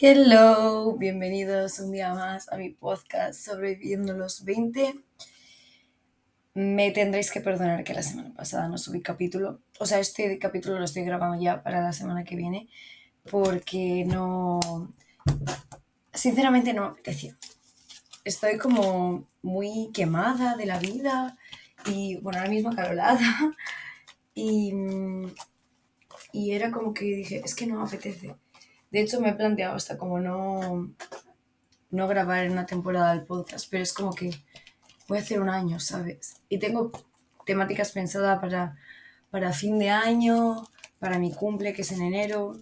Hello, bienvenidos un día más a mi podcast Sobreviviendo los 20. Me tendréis que perdonar que la semana pasada no subí capítulo. O sea, este capítulo lo estoy grabando ya para la semana que viene porque no... Sinceramente no me apetecía. Estoy como muy quemada de la vida y bueno, ahora mismo acalorada y, y era como que dije, es que no me apetece de hecho, me he planteado hasta como no, no grabar en una temporada del podcast, pero es como que voy a hacer un año, ¿sabes? Y tengo temáticas pensadas para, para fin de año, para mi cumple, que es en enero.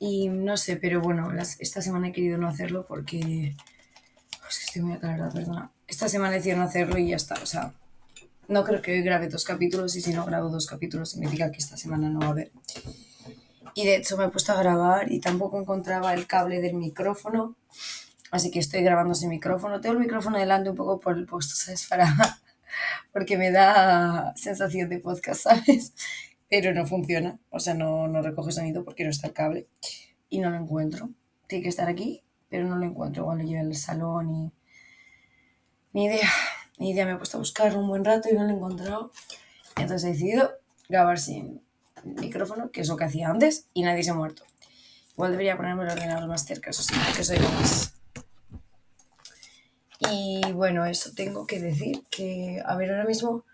Y no sé, pero bueno, esta semana he querido no hacerlo porque... Pues estoy muy aclarada, perdona. Esta semana he decidido no hacerlo y ya está. O sea, no creo que hoy grabe dos capítulos y si no grabo dos capítulos significa que esta semana no va a haber. Y de hecho me he puesto a grabar y tampoco encontraba el cable del micrófono. Así que estoy grabando sin micrófono. Tengo el micrófono delante un poco por el puesto, ¿sabes? Para... Porque me da sensación de podcast, ¿sabes? Pero no funciona. O sea, no, no recoge sonido porque no está el cable. Y no lo encuentro. Tiene que estar aquí, pero no lo encuentro. cuando lo en el salón y... Ni idea. Ni idea. Me he puesto a buscar un buen rato y no lo he encontrado. Entonces he decidido grabar sin, micrófono, que es lo que hacía antes, y nadie se ha muerto. Igual debería ponerme el ordenador más cerca, eso sí, que soy más. Y bueno, eso tengo que decir que, a ver, ahora mismo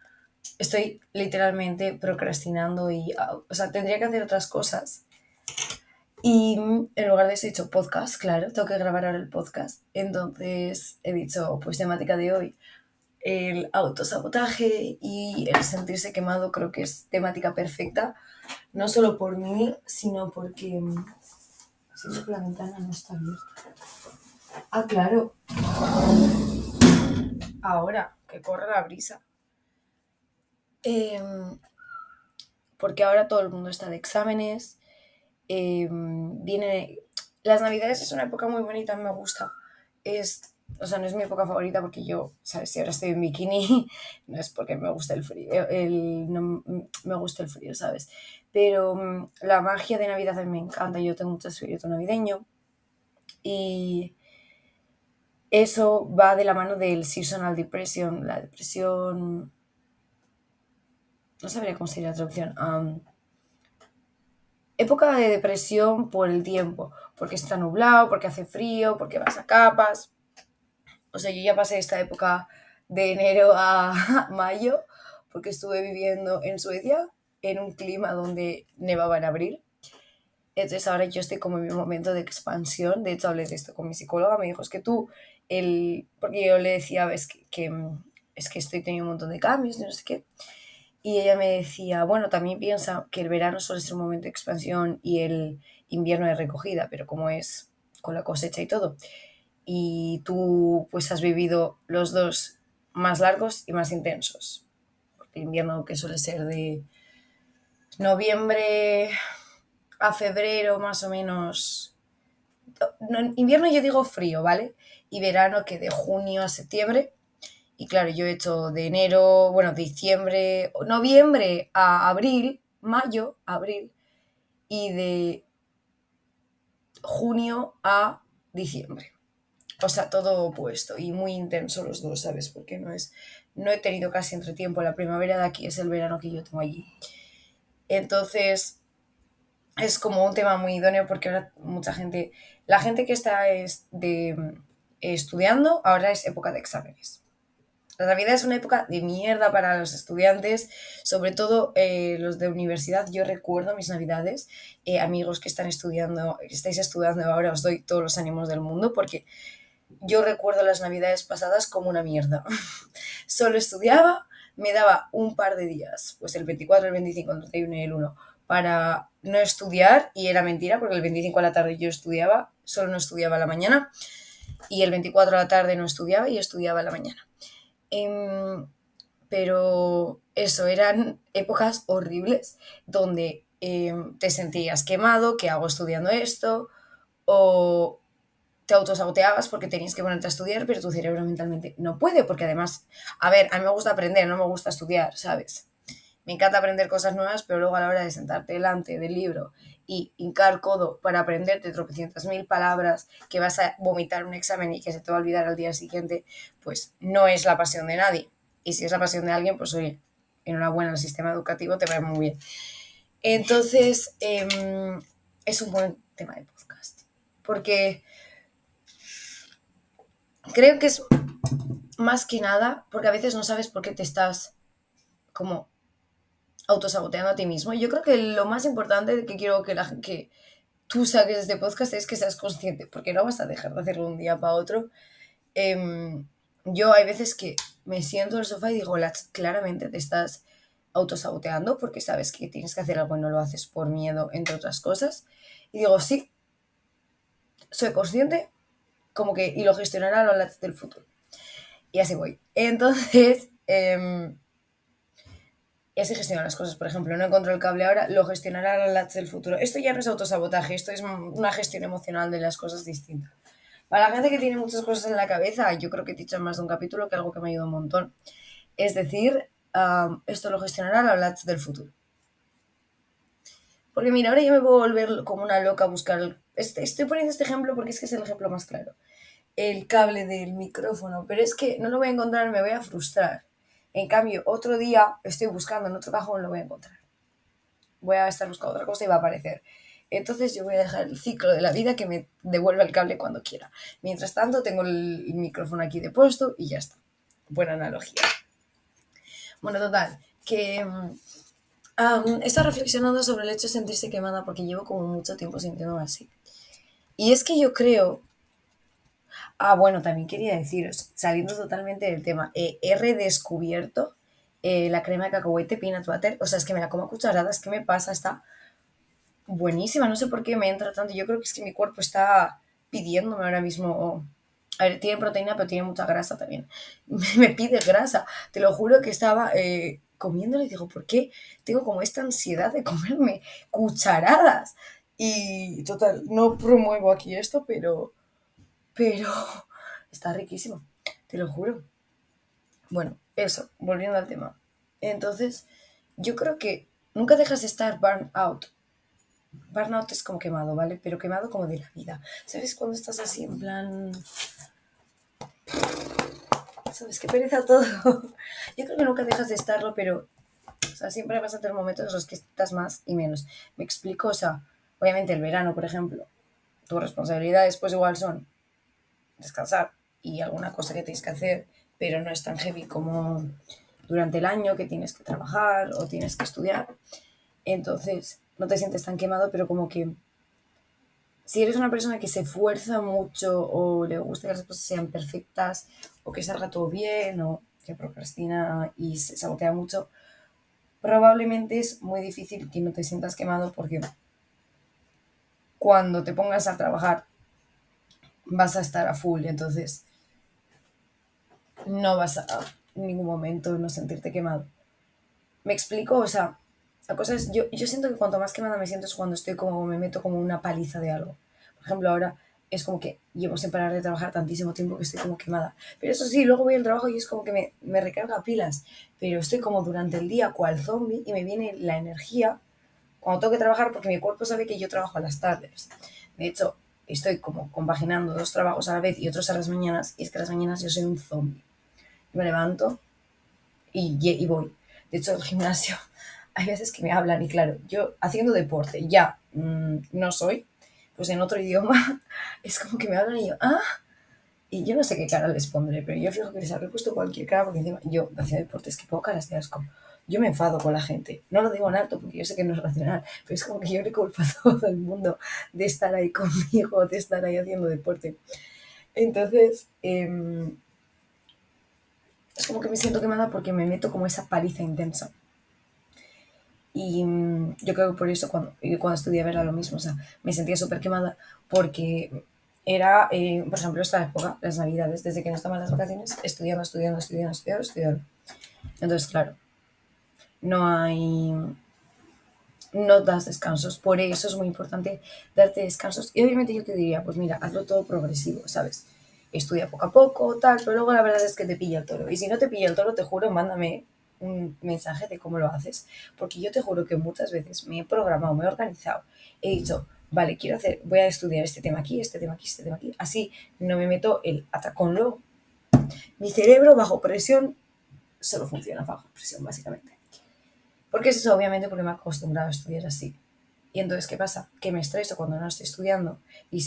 estoy literalmente procrastinando y, o sea, tendría que hacer otras cosas. Y en lugar de eso he dicho podcast, claro, tengo que grabar ahora el podcast. Entonces he dicho, pues temática de hoy, el autosabotaje y el sentirse quemado creo que es temática perfecta, no solo por mí, sino porque mm, siento que la ventana no está abierta. Ah, claro. Ahora, que corre la brisa. Em, porque ahora todo el mundo está de exámenes. Em, viene. Las navidades es una época muy bonita, me gusta. Es o sea, no es mi época favorita porque yo, ¿sabes? Si ahora estoy en bikini, no es porque me gusta el frío, el, no me gusta el frío, ¿sabes? Pero mm, la magia de Navidad a mí me encanta, yo tengo mucho espíritu navideño y eso va de la mano del seasonal depression, la depresión, no sabría cómo sería la traducción, época de depresión por el tiempo, porque está nublado, porque hace frío, porque vas a capas o sea, yo ya pasé esta época de enero a mayo porque estuve viviendo en Suecia en un clima donde nevaba en abril. Entonces ahora yo estoy como en mi momento de expansión. De hecho, hablé de esto con mi psicóloga. Me dijo, es que tú, el... porque yo le decía, es que, es que estoy teniendo un montón de cambios, no sé qué. Y ella me decía, bueno, también piensa que el verano suele ser un momento de expansión y el invierno de recogida, pero como es con la cosecha y todo y tú pues has vivido los dos más largos y más intensos. el invierno que suele ser de noviembre a febrero más o menos. invierno yo digo frío, ¿vale? Y verano que de junio a septiembre. Y claro, yo he hecho de enero, bueno, diciembre, noviembre a abril, mayo, abril, y de junio a diciembre o sea, todo opuesto y muy intenso los dos, ¿sabes? Porque no es, no he tenido casi entre tiempo, la primavera de aquí es el verano que yo tengo allí. Entonces, es como un tema muy idóneo porque ahora mucha gente, la gente que está de, estudiando, ahora es época de exámenes. La Navidad es una época de mierda para los estudiantes, sobre todo eh, los de universidad. Yo recuerdo mis Navidades, eh, amigos que están estudiando, que estáis estudiando ahora, os doy todos los ánimos del mundo porque yo recuerdo las navidades pasadas como una mierda. Solo estudiaba, me daba un par de días, pues el 24, el 25, el 31 y el 1, para no estudiar, y era mentira, porque el 25 a la tarde yo estudiaba, solo no estudiaba a la mañana, y el 24 a la tarde no estudiaba y estudiaba a la mañana. Em, pero eso, eran épocas horribles donde em, te sentías quemado, ¿qué hago estudiando esto? O, te autosaboteabas porque tenías que ponerte a estudiar, pero tu cerebro mentalmente no puede, porque además, a ver, a mí me gusta aprender, no me gusta estudiar, ¿sabes? Me encanta aprender cosas nuevas, pero luego a la hora de sentarte delante del libro y hincar codo para aprenderte tropecientas mil palabras que vas a vomitar un examen y que se te va a olvidar al día siguiente, pues no es la pasión de nadie. Y si es la pasión de alguien, pues oye, enhorabuena, el sistema educativo te va muy bien. Entonces, em, es un buen tema de podcast. Porque creo que es más que nada, porque a veces no sabes por qué te estás como autosaboteando a ti mismo. Yo creo que lo más importante que quiero que tú saques de este podcast es que seas consciente, porque no vas a dejar de hacerlo un día para otro. Em, yo hay veces que me siento en el sofá y digo, claramente te estás autosaboteando porque sabes que tienes que hacer algo y no lo haces por miedo, entre otras cosas. Y digo, sí, soy consciente, como que, y lo gestionará a lo largo del futuro. Y así voy. Entonces, eh, y así gestiono las cosas. Por ejemplo, no encuentro el cable ahora, lo gestionará a lo del futuro. Esto ya no es autosabotaje, esto es una gestión emocional de las cosas distintas. Para la gente que tiene muchas cosas en la cabeza, yo creo que he dicho en más de un capítulo que algo que me ayuda un montón. Es decir, esto lo gestionará la LATS del futuro. Porque mira, ahora yo me puedo volver como una loca a buscar... Estoy poniendo este ejemplo porque es que es el ejemplo más claro. El cable del micrófono, pero es que no lo voy a encontrar, me voy a frustrar. En cambio, otro día estoy buscando en otro cajón, lo voy a encontrar. Voy a estar buscando otra cosa y va a aparecer. Entonces yo voy a dejar el ciclo de la vida que me devuelva el cable cuando quiera. Mientras tanto, tengo el micrófono aquí de puesto y ya está. Buena analogía. Bueno, total, que um, he estado reflexionando sobre el hecho de sentirse quemada porque llevo como mucho tiempo sintiéndome así. Y es que yo creo... Ah, bueno, también quería deciros, saliendo totalmente del tema, eh, he redescubierto eh, la crema de cacahuete peanut butter. O sea, es que me la como a cucharadas, ¿qué me pasa? Está buenísima, no sé por qué me entra tanto. Yo creo que es que mi cuerpo está pidiéndome ahora mismo. a ver, tiene proteína, pero tiene mucha grasa también. me pide grasa. Te lo juro que estaba eh, comiéndole y digo, ¿por qué tengo como esta ansiedad de comerme cucharadas? Y total, no promuevo aquí esto, pero. Pero. Está riquísimo. Te lo juro. Bueno, eso, volviendo al tema. Entonces, yo creo que nunca dejas de estar burn out Burnout es como quemado, ¿vale? Pero quemado como de la vida. ¿Sabes cuando estás así en plan... ¿Sabes qué pereza todo? Yo creo que nunca dejas de estarlo, pero... O sea, siempre vas a tener momentos en los que estás más y menos. Me explico, o sea, obviamente el verano, por ejemplo, tus responsabilidades pues igual son descansar y alguna cosa que tienes que hacer, pero no es tan heavy como durante el año que tienes que trabajar o tienes que estudiar. Entonces, no te sientes tan quemado, pero como que si eres una persona que se esfuerza mucho o le gusta que las cosas sean perfectas o que salga todo bien o que procrastina y se sabotea mucho, probablemente es muy difícil que no te sientas quemado porque cuando te pongas a trabajar vas a estar a full, entonces no vas a en ningún momento no sentirte quemado. ¿Me explico? O sea, la cosa es, yo, yo siento que cuanto más quemada me siento es cuando estoy como, me meto como una paliza de algo. Por ejemplo, ahora es como que llevo sin parar de trabajar tantísimo tiempo que estoy como quemada. Pero eso sí, luego voy al trabajo y es como que me, me recarga pilas. Pero estoy como durante el día cual zombie y me viene la energía cuando tengo que trabajar porque mi cuerpo sabe que yo trabajo a las tardes. De hecho, estoy como compaginando dos trabajos a la vez y otros a las mañanas y es que a las mañanas yo soy un zombie. me levanto y, y voy. De hecho, el gimnasio hay veces que me hablan y claro, yo haciendo deporte ya mm, no soy, pues en otro idioma es como que me hablan y yo, ah, y yo no sé qué cara les pondré, pero yo fijo que les habré puesto cualquier cara porque encima yo haciendo deporte es que poco caras de asco. Yo me enfado con la gente. No lo digo en alto porque yo sé que no es racional, pero es como que yo le culpo a todo el mundo de estar ahí conmigo, de estar ahí haciendo deporte. Entonces, em, es como que me siento quemada porque me meto como esa paliza intensa. Y mm, yo creo que por eso cuando, cuando estudié era lo mismo, o sea, me sentía súper quemada porque era, eh, por ejemplo, esta época, las navidades, desde que no estaban las vacaciones, estudiando, estudiando, estudiando, estudiando, estudiando. Entonces, claro, no hay, no das descansos, por eso es muy importante darte descansos. Y obviamente yo te diría, pues mira, hazlo todo progresivo, ¿sabes? Estudia poco a poco, tal, pero luego la verdad es que te pilla el toro. Y si no te pilla el toro, te juro, mándame un mensaje de cómo lo haces, porque yo te juro que muchas veces me he programado, me he organizado, he dicho, vale, quiero hacer, voy a estudiar este tema aquí, este tema aquí, este tema aquí, así no me meto el atacón luego. Mi cerebro bajo presión solo funciona bajo presión, básicamente. ¿Por qué es eso? Obviamente porque me he acostumbrado a estudiar así. Y entonces, ¿qué pasa? Que me estreso cuando no estoy estudiando y,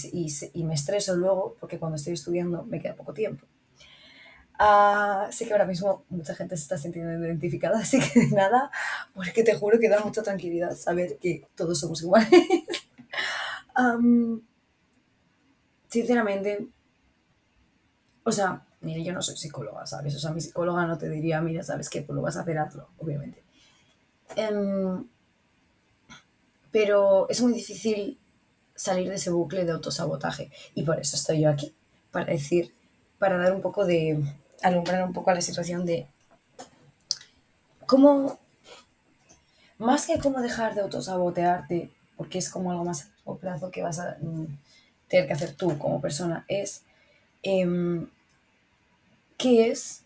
y, me estreso luego porque cuando estoy estudiando me queda poco tiempo. Uh, que ahora mismo mucha gente se está sintiendo identificada, así que de nada, porque te juro que da mucha tranquilidad saber que todos somos iguales. sinceramente, o sea, mira, yo no soy psicóloga, ¿sabes? O sea, mi psicóloga no te diría, mira, ¿sabes qué? Pues lo vas a hacer, hazlo, obviamente. Um, pero es muy difícil salir de ese bucle de autosabotaje. Y por eso estoy yo aquí, para decir, para dar un poco de, alumbrar un poco a la situación de cómo, más que cómo dejar de autosabotearte, porque es como algo más a largo plazo que vas a mm, tener que hacer tú como persona, es em, qué es,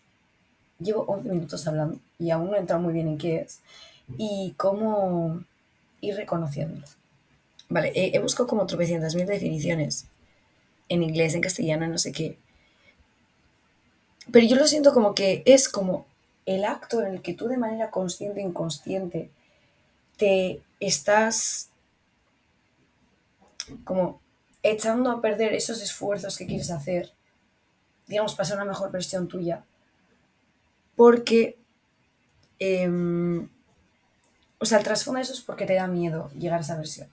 llevo 11 minutos hablando y aún no he entrado muy bien en qué es, y cómo ir reconociéndolo. Vale, he, buscado como tropecientas mil definiciones en inglés, en castellano, no sé qué. Pero yo lo siento como que es como el acto en el que tú de manera consciente e inconsciente te estás como echando a perder esos esfuerzos que quieres hacer, digamos, para ser una mejor versión tuya. Porque em, o sea, el trasfondo de eso es porque te da miedo llegar a esa versión.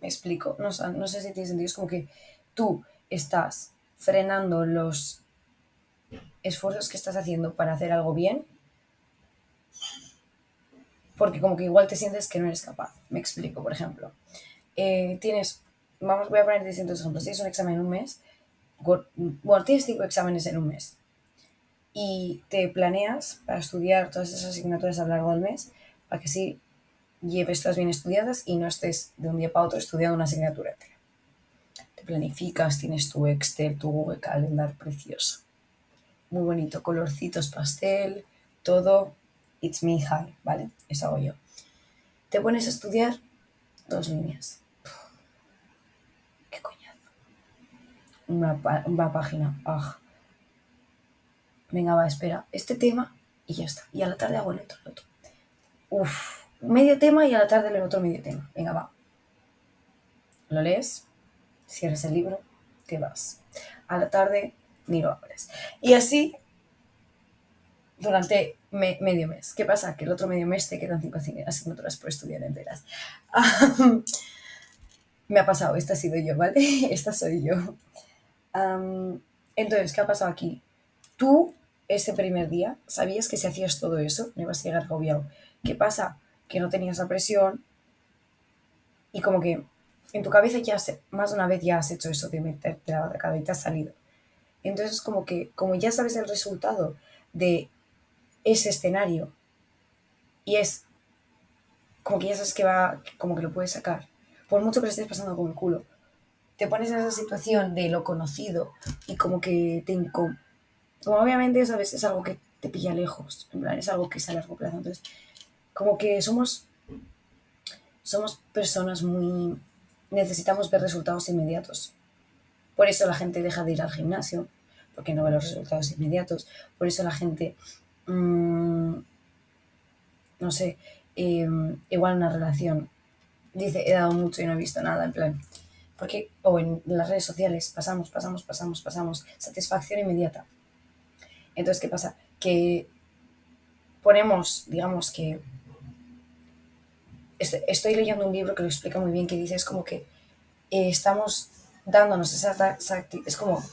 ¿Me explico? No, no sé si tiene sentido. Es como que tú estás frenando los esfuerzos que estás haciendo para hacer algo bien porque como que igual te sientes que no eres capaz. Me explico, por ejemplo. Eh, tienes, vamos, voy a poner distintos ejemplos. Tienes un examen en un mes. Bueno, tienes cinco exámenes en un mes. Y te planeas para estudiar todas esas asignaturas a lo largo del mes para que sí lleves todas bien estudiadas y no estés de un día para otro estudiando una asignatura. Te planificas, tienes tu Excel, tu Google Calendar precioso. Muy bonito, colorcitos pastel, todo. It's me high, ¿vale? Eso hago yo. Te pones a estudiar dos líneas. qué coñazo. Una, página. Ah. Venga, va, espera. Este tema y ya está. Y a la tarde hago el otro, el otro. Uf, medio tema y a la tarde leo otro medio tema. Venga, va. Lo lees, cierras el libro, te vas. A la tarde ni lo abres. Y así durante medio mes. ¿Qué pasa? Que el otro medio mes te quedan cinco asignaturas por estudiar enteras. me ha pasado, esta ha sido yo, ¿vale? esta soy yo. entonces, ¿qué ha pasado aquí? Tú, ese primer día, sabías que si hacías todo eso, no ibas a llegar agobiado. ¿Qué pasa? Que no tenías la presión y como que en tu cabeza ya más de una vez ya has hecho eso de meterte la barricada y te has salido. Entonces como que como ya sabes el resultado de ese escenario y es como que ya sabes que va, como que lo puedes sacar, por mucho que lo estés pasando con el culo, te pones en esa situación de lo conocido y como que te como obviamente sabes es algo que te pilla lejos, en plan es algo que es a largo plazo, entonces como que somos, somos personas muy... necesitamos ver resultados inmediatos. Por eso la gente deja de ir al gimnasio, porque no ve los resultados inmediatos. Por eso la gente, mm, no sé, em, igual una relación, dice, he dado mucho y no he visto nada, en plan. Porque, o en las redes sociales, pasamos, pasamos, pasamos, pasamos, satisfacción inmediata. Entonces, ¿qué pasa? Que ponemos, digamos que estoy leyendo un libro que lo explica muy bien, que dice, es como que eh, estamos dándonos esa, es como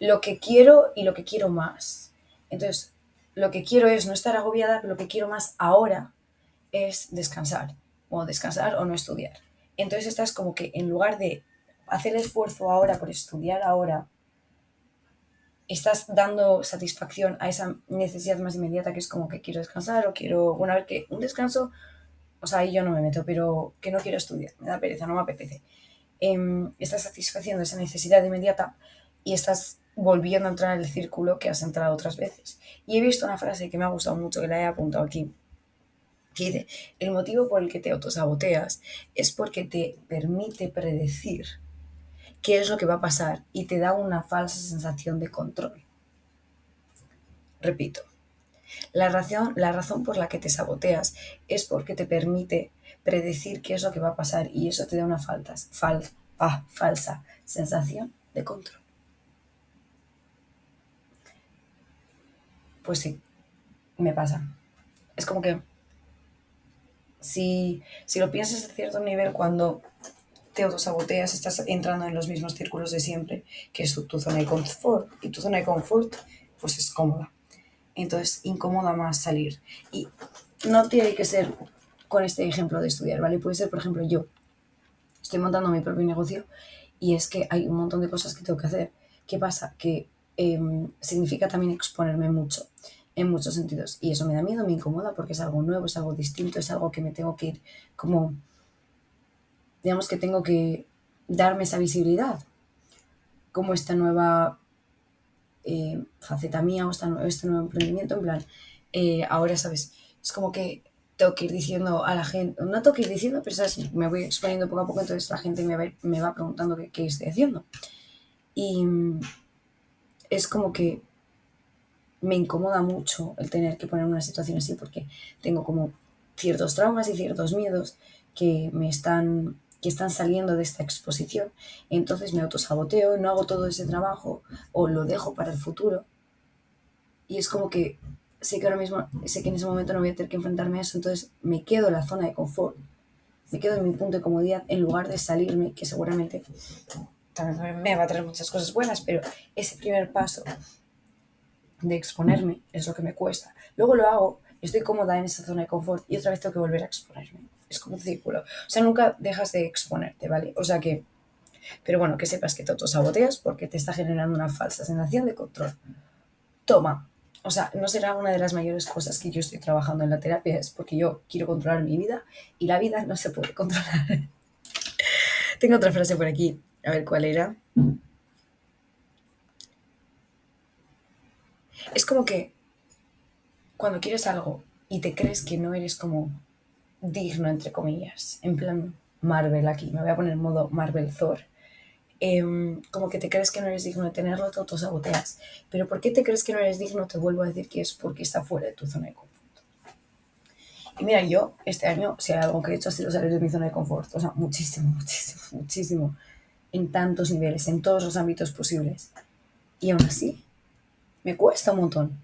lo que quiero y lo que quiero más. Entonces, lo que quiero es no estar agobiada, pero lo que quiero más ahora es descansar, o descansar o no estudiar. Entonces estás como que en lugar de hacer el esfuerzo ahora por estudiar ahora, estás dando satisfacción a esa necesidad más inmediata que es como que quiero descansar o quiero, bueno, a ver que un descanso o sea, ahí yo no me meto, pero que no quiero estudiar, me da pereza, no me apetece. Em, estás satisfaciendo esa necesidad inmediata y estás volviendo a entrar en el círculo que has entrado otras veces. Y he visto una frase que me ha gustado mucho, que la he apuntado aquí, que dice, el motivo por el que te autosaboteas es porque te permite predecir qué es lo que va a pasar y te da una falsa sensación de control. Repito, la razón, la razón por la que te saboteas es porque te permite predecir qué es lo que va a pasar y eso te da una falta, fal, falsa sensación de control. Pues sí, me pasa. Es como que si, si lo piensas a cierto nivel cuando te autosaboteas, estás entrando en los mismos círculos de siempre, que es tu, tu, zona de confort. Y tu zona de confort, pues es cómoda. Entonces, incomoda más salir. Y no tiene que ser con este ejemplo de estudiar, ¿vale? Puede ser, por ejemplo, yo estoy montando mi propio negocio y es que hay un montón de cosas que tengo que hacer. ¿Qué pasa? Que eh, significa también exponerme mucho en muchos sentidos. Y eso me da miedo, me incomoda porque es algo nuevo, es algo distinto, es algo que me tengo que ir como, digamos que tengo que darme esa visibilidad, como esta nueva eh, faceta mía o esta, este nuevo emprendimiento, en plan, eh, ahora, ¿sabes? Es como que tengo que ir diciendo a la gente, no tengo que ir diciendo, pero ¿sabes? me voy exponiendo poco a poco, entonces la gente me va, me va preguntando qué, qué estoy haciendo. Y es como que me incomoda mucho el tener que poner una situación así porque tengo como ciertos traumas y ciertos miedos que me están que están saliendo de esta exposición. Entonces me autosaboteo, no hago todo ese trabajo o lo dejo para el futuro. Y es como que sé que ahora mismo, sé que en ese momento no voy a tener que enfrentarme a eso, entonces me quedo en la zona de confort. Me quedo en mi punto de comodidad en lugar de salirme, que seguramente también me va a traer muchas cosas buenas, pero ese primer paso de exponerme es lo que me cuesta. Luego lo hago, estoy cómoda en esa zona de confort y otra vez tengo que volver a exponerme. Es como un círculo. O sea, nunca dejas de exponerte, ¿vale? O sea que... Pero bueno, que sepas que te autosaboteas porque te está generando una falsa sensación de control. Toma. O sea, no será una de las mayores cosas que yo estoy trabajando en la terapia, es porque yo quiero controlar mi vida y la vida no se puede controlar. Tengo otra frase por aquí, a ver cuál era. Es como que cuando quieres algo y te crees que no eres como digno, entre comillas, en plan Marvel aquí, me voy a poner modo Marvel Thor, eh, como que te crees que no eres digno de tenerlo, te autosaboteas. Pero ¿por qué te crees que no eres digno? Te vuelvo a decir que es porque está fuera de tu zona de confort. Y mira, yo este año, si hay algo que he hecho, ha sido salir de mi zona de confort. O sea, muchísimo, muchísimo, muchísimo. En tantos niveles, en todos los ámbitos posibles. Y aún así, me cuesta un montón.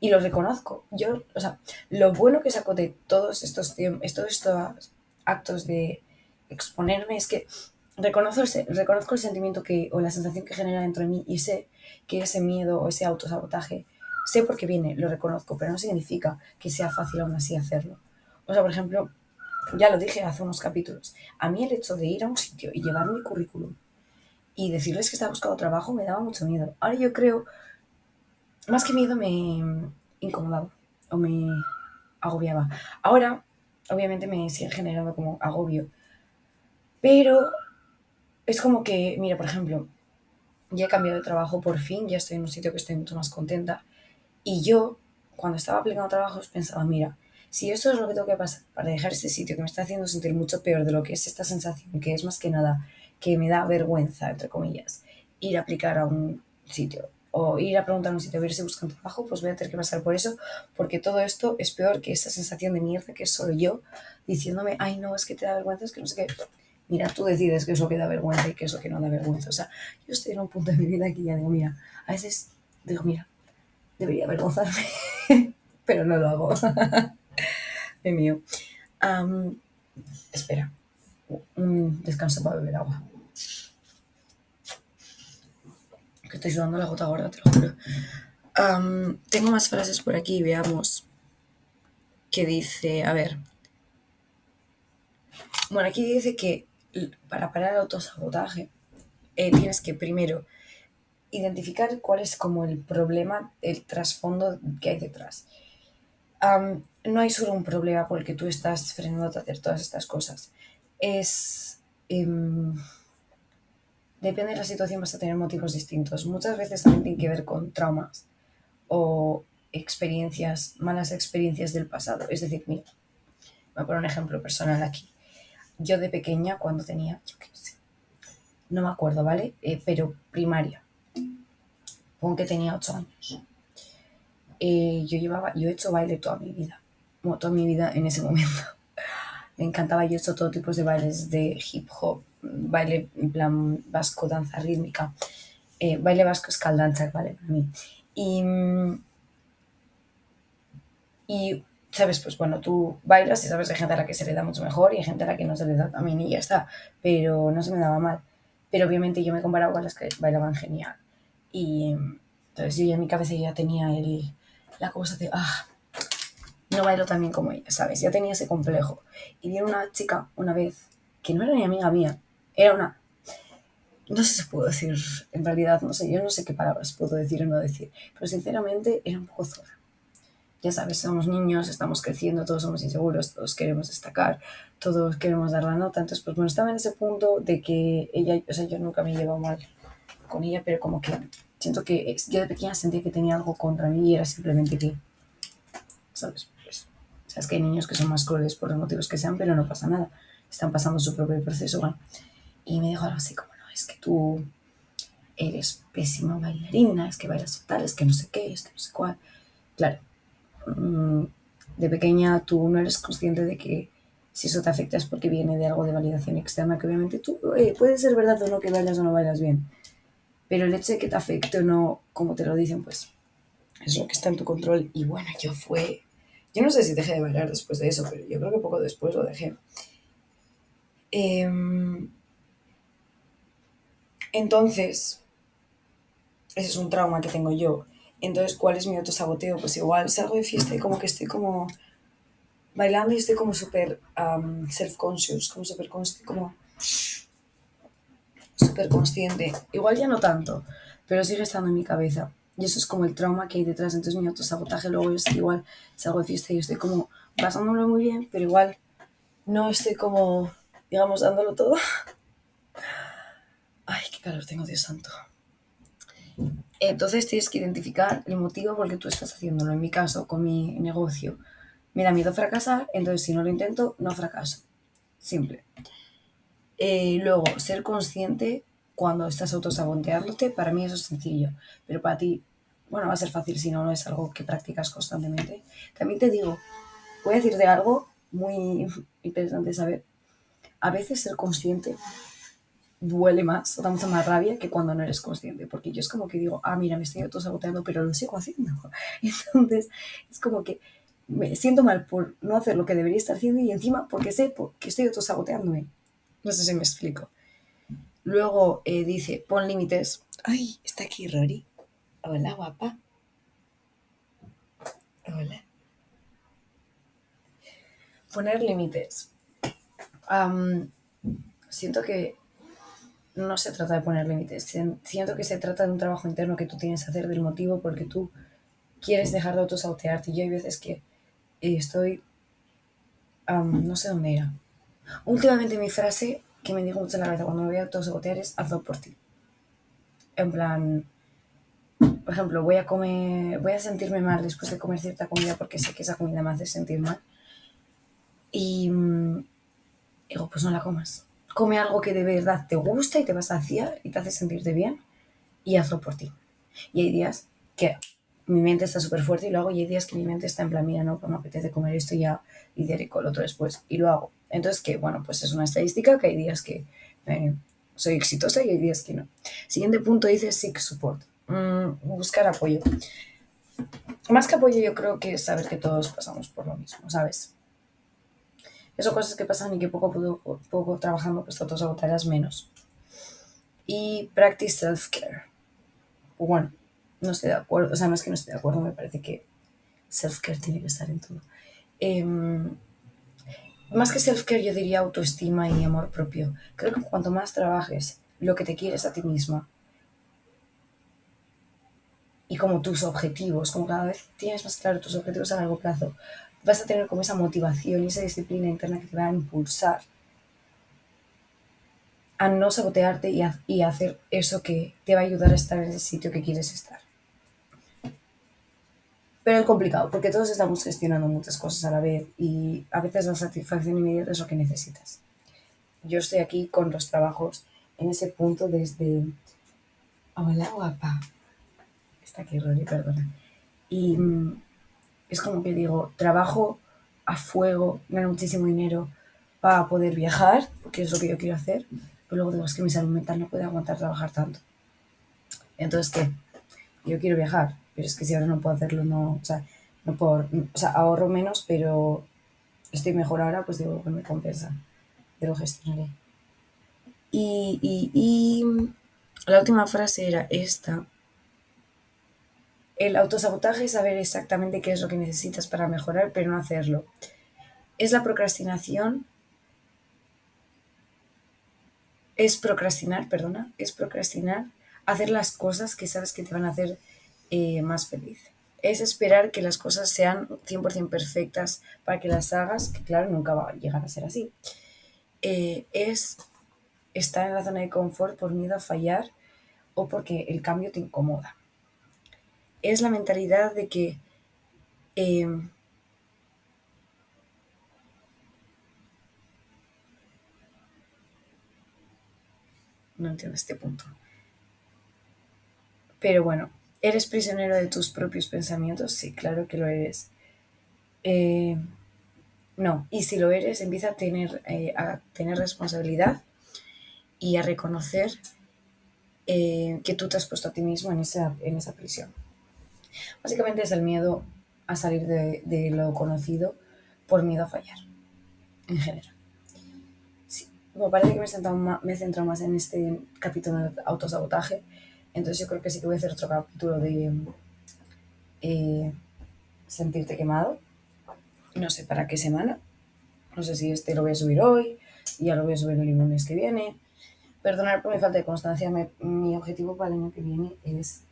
Y lo reconozco. Yo, o sea, lo bueno que saco de todos estos, todos estos actos de exponerme es que reconozco el, reconozco el sentimiento que, o la sensación que genera dentro de mí y sé que ese miedo o ese autosabotaje, sé por qué viene, lo reconozco, pero no significa que sea fácil aún así hacerlo. O sea, por ejemplo, ya lo dije hace unos capítulos, a mí el hecho de ir a un sitio y llevar mi currículum y decirles que estaba buscando trabajo me daba mucho miedo. Ahora yo creo más que miedo me incomodaba o me agobiaba. Ahora, obviamente me sigue generando como agobio, pero es como que, mira, por ejemplo, ya he cambiado de trabajo por fin, ya estoy en un sitio que estoy mucho más contenta. Y yo, cuando estaba aplicando trabajos, pensaba, mira, si esto es lo que tengo que pasar para dejar este sitio que me está haciendo sentir mucho peor de lo que es esta sensación, que es más que nada que me da vergüenza, entre comillas, ir a aplicar a un sitio o ir a preguntar a un sitio a ver si buscan trabajo, pues voy a tener que pasar por eso, porque todo esto es peor que esa sensación de mierda que es solo yo diciéndome, ay no, es que te da vergüenza, es que no sé qué. Mira, tú decides qué es lo que da vergüenza y qué es lo que no da vergüenza. O sea, yo estoy en un punto de mi vida que ya digo, mira, a veces digo, mira, debería avergonzarme, pero no lo hago. es mío. Um, espera, un descanso para beber agua que estoy sudando la gota gorda, te lo juro. Tengo más frases por aquí, veamos. Que dice, a ver. Bueno, aquí dice que para parar el autosabotaje eh, tienes que primero identificar cuál es como el problema, el trasfondo que hay detrás. No hay solo un problema por el que tú estás frenando a hacer todas estas cosas. Es... Um, depende de la situación vas a tener motivos distintos. Muchas veces también tiene que ver con traumas o experiencias, malas experiencias del pasado. Es decir, mira, voy a poner un ejemplo personal aquí. Yo de pequeña, cuando tenía, yo qué sé, no me acuerdo, ¿vale? Eh, pero primaria, pongo que tenía 8 años. Eh, yo llevaba, yo he hecho baile toda mi vida, toda mi vida en ese momento. Me encantaba, yo he hecho todo tipo de bailes de hip hop, baile en plan vasco, danza rítmica. Eh, baile vasco es ¿vale? Para mí. Y, y, ¿sabes? Pues bueno, tú bailas y sabes, hay gente a la que se le da mucho mejor y hay gente a la que no se le da también y ya está. Pero no se me daba mal. Pero obviamente yo me comparaba con las que bailaban genial. Y entonces yo ya en mi cabeza ya tenía el, la cosa de, ah, no bailo tan bien como ella, ¿sabes? Ya tenía ese complejo. Y vi una chica una vez que no era ni amiga mía, era una... No sé si puedo decir, en realidad, no sé, yo no sé qué palabras puedo decir o no decir, pero sinceramente era un poco zorra. Ya sabes, somos niños, estamos creciendo, todos somos inseguros, todos queremos destacar, todos queremos dar la nota. Entonces, pues bueno, estaba en ese punto de que ella, o sea, yo nunca me llevo mal con ella, pero como que siento que yo de pequeña sentía que tenía algo contra mí y era simplemente que, ¿sabes? Pues, sabes que hay niños que son más crueles por los motivos que sean, pero no pasa nada. Están pasando su propio proceso, bueno. Y me dijo algo así como, no, es que tú eres pésima bailarina, es que bailas fatal, es que no sé qué, es que no sé cuál. Claro, mm, de pequeña tú no eres consciente de que si eso te afecta es porque viene de algo de validación externa, que obviamente tú, eh, puede ser verdad o no que bailas o no bailas bien, pero el hecho de que te afecte o no, como te lo dicen, pues es lo que está en tu control. Y bueno, yo fue, yo no sé si dejé de bailar después de eso, pero yo creo que poco después lo dejé. Em, entonces, ese es un trauma que tengo yo. Entonces, ¿cuál es mi autosaboteo? Pues igual salgo de fiesta y como que estoy como bailando y estoy como súper self-conscious, como súper como súper consciente. Igual ya no tanto, pero sigue estando en mi cabeza. Y eso es como el trauma que hay detrás. Entonces mi autosabotaje luego es igual salgo de fiesta y estoy como pasándolo muy bien, pero igual no estoy como, digamos, dándolo todo. Ay, qué calor tengo, Dios santo. Entonces tienes que identificar el motivo por el que tú estás haciéndolo. En mi caso, con mi negocio, me da miedo fracasar, entonces si no lo intento, no fracaso. Simple. Eh, luego, ser consciente cuando estás autosaboteándote, para mí eso es sencillo, pero para ti, bueno, va a ser fácil si no, no es algo que practicas constantemente. También te digo, voy a decirte algo muy interesante saber. A veces ser consciente duele más o da mucha más rabia que cuando no eres consciente, porque yo es como que digo, ah, mira, me estoy autosaboteando, pero lo sigo haciendo. Entonces, es como que me siento mal por no hacer lo que debería estar haciendo y encima porque sé que estoy autosaboteándome. No sé si me explico. Luego eh, dice, pon límites. Ay, está aquí Rory. Hola, guapa. Hola. Poner límites. siento que no se trata de poner límites. Siento que se trata de un trabajo interno que tú tienes que hacer del motivo porque tú quieres dejar de autosautearte. Yo hay veces que eh, estoy... no sé dónde era Últimamente mi frase que me dijo mucho en la cabeza cuando me voy a autosabotear es hazlo por ti. En plan, por ejemplo, voy a comer, voy a sentirme mal después de comer cierta comida porque sé que esa comida me hace sentir mal. Y mm, digo, pues no la comas. Come algo que de verdad te gusta y te vas a saciar y te hace sentirte bien y hazlo por ti. Y hay días que mi mente está súper fuerte y lo hago y hay días que mi mente está en plan, mira, no, pues me apetece comer esto y ya lidiaré con lo otro después y lo hago. Entonces, que bueno, pues es una estadística que hay días que eh, soy exitosa y hay días que no. Siguiente punto dice seek support, mm, buscar apoyo. Más que apoyo yo creo que saber que todos pasamos por lo mismo, ¿sabes? Eso cosas que pasan y que poco a poco, poco trabajando pues todos agotarás menos. Y practice self-care. Bueno, no estoy de acuerdo, o sea, más que no estoy de acuerdo, me parece que self-care tiene que estar en todo. Em, más que self-care, yo diría autoestima y amor propio. Creo que cuanto más trabajes lo que te quieres a ti misma y como tus objetivos, como cada vez tienes más claro tus objetivos a largo plazo, vas a tener como esa motivación y esa disciplina interna que te va a impulsar a no sabotearte y a, y hacer eso que te va a ayudar a estar en el sitio que quieres estar. Pero es complicado, porque todos estamos gestionando muchas cosas a la vez y a veces la satisfacción inmediata es lo que necesitas. Yo estoy aquí con los trabajos en ese punto desde... Hola, guapa. Está aquí, Rory, perdona. Y mm, es como que digo, trabajo a fuego, gano muchísimo dinero para poder viajar, porque es lo que yo quiero hacer, pero luego digo, es que mi salud mental no puede aguantar trabajar tanto. Entonces, ¿qué? Yo quiero viajar, pero es que si ahora no puedo hacerlo, no, o sea, no puedo, o sea, ahorro menos, pero estoy mejor ahora, pues digo que me compensa, de lo gestionaré. Y, y la última frase era esta. El autosabotaje es saber exactamente qué es lo que necesitas para mejorar, pero no hacerlo. Es la procrastinación. Es procrastinar, perdona, es procrastinar, hacer las cosas que sabes que te van a hacer eh, más feliz. Es esperar que las cosas sean 100% perfectas para que las hagas, que claro, nunca va a llegar a ser así. Eh, es estar en la zona de confort por miedo a fallar o porque el cambio te incomoda. Es la mentalidad de que eh, no entiendo este punto. Pero bueno, ¿Eres prisionero de tus propios pensamientos? Sí, claro que lo eres. Eh, no, y si lo eres, empieza a tener, eh, a tener responsabilidad y a reconocer eh, que tú te has puesto a ti mismo en esa, en esa prisión. Básicamente es el miedo a salir de, lo conocido por miedo a fallar, en general. Sí. Bueno, parece que me he, centrado más, me he centrado más en este capítulo de autosabotaje entonces yo creo que sí que voy a hacer otro capítulo de eh, sentirte quemado. No sé para qué semana. No sé si este lo voy a subir hoy, ya lo voy a subir el lunes que viene. Perdonar por mi falta de constancia. mi objetivo para el año que viene es,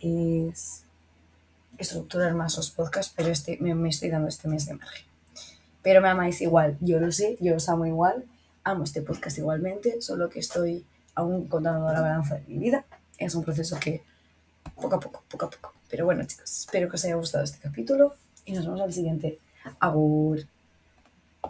es estructurar más los podcasts, pero este, me, me estoy dando este mes de margen. Pero me amáis igual, yo lo sé, yo os amo igual, amo este podcast igualmente, solo que estoy aún contando la balanza de mi vida es un proceso que poco a poco, poco a poco. Pero bueno, chicos, espero que os haya gustado este capítulo y nos vemos al siguiente. Agur.